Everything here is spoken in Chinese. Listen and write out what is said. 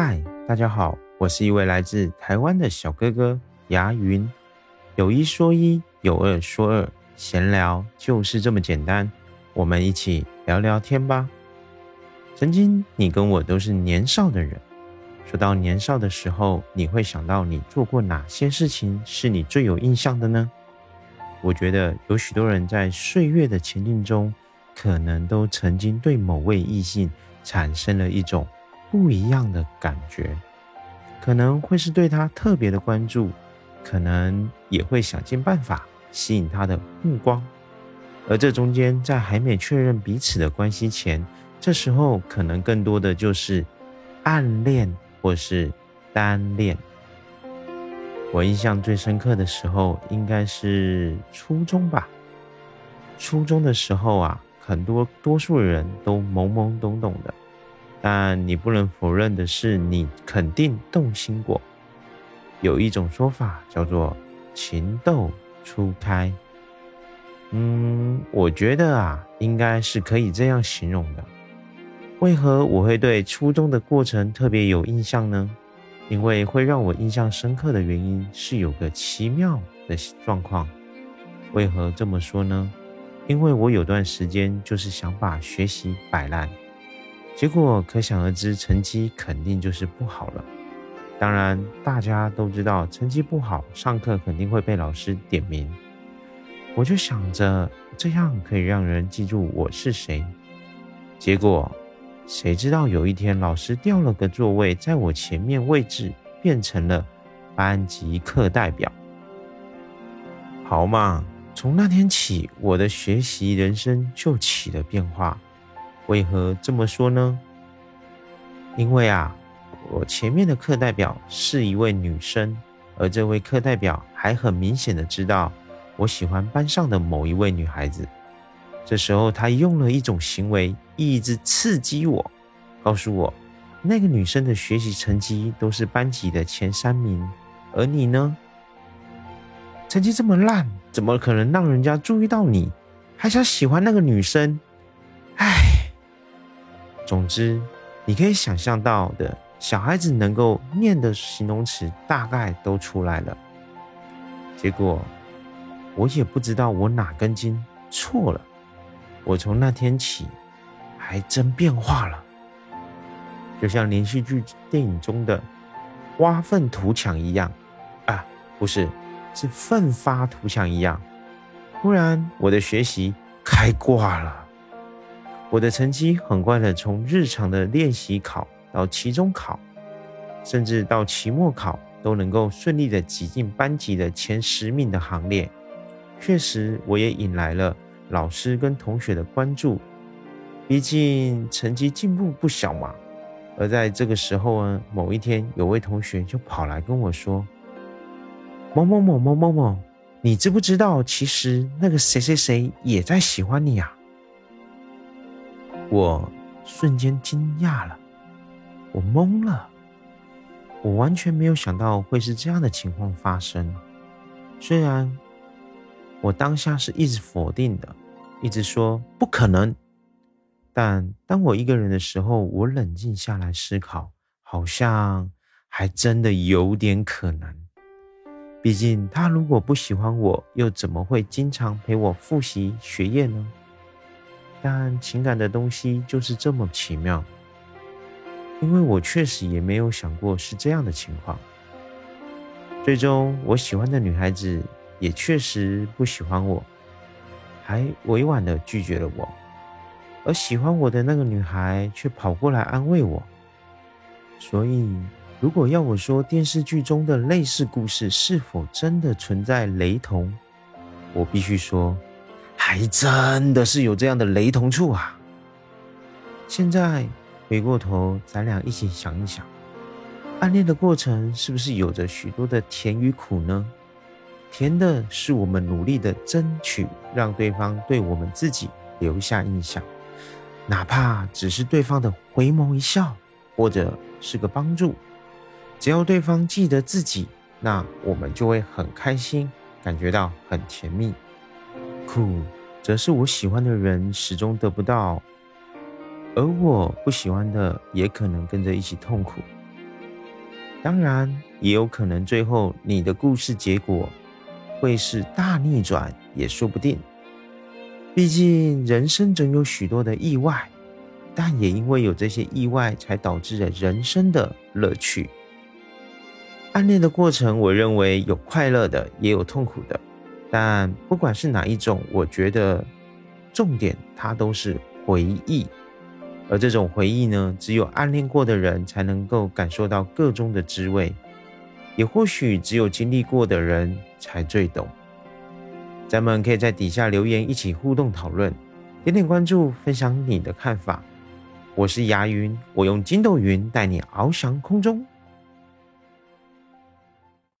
嗨，大家好，我是一位来自台湾的小哥哥牙云。有一说一，有二说二，闲聊就是这么简单，我们一起聊聊天吧。曾经你跟我都是年少的人，说到年少的时候，你会想到你做过哪些事情是你最有印象的呢？我觉得有许多人在岁月的前进中，可能都曾经对某位异性产生了一种。不一样的感觉，可能会是对他特别的关注，可能也会想尽办法吸引他的目光。而这中间，在还没确认彼此的关系前，这时候可能更多的就是暗恋或是单恋。我印象最深刻的时候，应该是初中吧。初中的时候啊，很多多数人都懵懵懂懂的。但你不能否认的是，你肯定动心过。有一种说法叫做“情窦初开”，嗯，我觉得啊，应该是可以这样形容的。为何我会对初中的过程特别有印象呢？因为会让我印象深刻的原因是有个奇妙的状况。为何这么说呢？因为我有段时间就是想把学习摆烂。结果可想而知，成绩肯定就是不好了。当然，大家都知道成绩不好，上课肯定会被老师点名。我就想着这样可以让人记住我是谁。结果，谁知道有一天老师调了个座位，在我前面位置变成了班级课代表。好嘛，从那天起，我的学习人生就起了变化。为何这么说呢？因为啊，我前面的课代表是一位女生，而这位课代表还很明显的知道我喜欢班上的某一位女孩子。这时候，他用了一种行为，一直刺激我，告诉我那个女生的学习成绩都是班级的前三名，而你呢，成绩这么烂，怎么可能让人家注意到你？还想喜欢那个女生？唉。总之，你可以想象到的，小孩子能够念的形容词大概都出来了。结果，我也不知道我哪根筋错了。我从那天起，还真变化了，就像连续剧电影中的挖粪图强一样，啊，不是，是奋发图强一样。突然，我的学习开挂了。我的成绩很快的从日常的练习考到期中考，甚至到期末考，都能够顺利的挤进班级的前十名的行列。确实，我也引来了老师跟同学的关注，毕竟成绩进步不小嘛。而在这个时候呢，某一天，有位同学就跑来跟我说：“某某某某某某，你知不知道，其实那个谁谁谁也在喜欢你啊？”我瞬间惊讶了，我懵了，我完全没有想到会是这样的情况发生。虽然我当下是一直否定的，一直说不可能，但当我一个人的时候，我冷静下来思考，好像还真的有点可能。毕竟他如果不喜欢我，又怎么会经常陪我复习学业呢？但情感的东西就是这么奇妙，因为我确实也没有想过是这样的情况。最终，我喜欢的女孩子也确实不喜欢我，还委婉的拒绝了我，而喜欢我的那个女孩却跑过来安慰我。所以，如果要我说电视剧中的类似故事是否真的存在雷同，我必须说。还真的是有这样的雷同处啊！现在回过头，咱俩一起想一想，暗恋的过程是不是有着许多的甜与苦呢？甜的是我们努力的争取，让对方对我们自己留下印象，哪怕只是对方的回眸一笑，或者是个帮助，只要对方记得自己，那我们就会很开心，感觉到很甜蜜。苦，则是我喜欢的人始终得不到，而我不喜欢的也可能跟着一起痛苦。当然，也有可能最后你的故事结果会是大逆转，也说不定。毕竟人生总有许多的意外，但也因为有这些意外，才导致了人生的乐趣。暗恋的过程，我认为有快乐的，也有痛苦的。但不管是哪一种，我觉得重点它都是回忆。而这种回忆呢，只有暗恋过的人才能够感受到个中的滋味，也或许只有经历过的人才最懂。咱们可以在底下留言，一起互动讨论，点点关注，分享你的看法。我是牙云，我用筋斗云带你翱翔空中。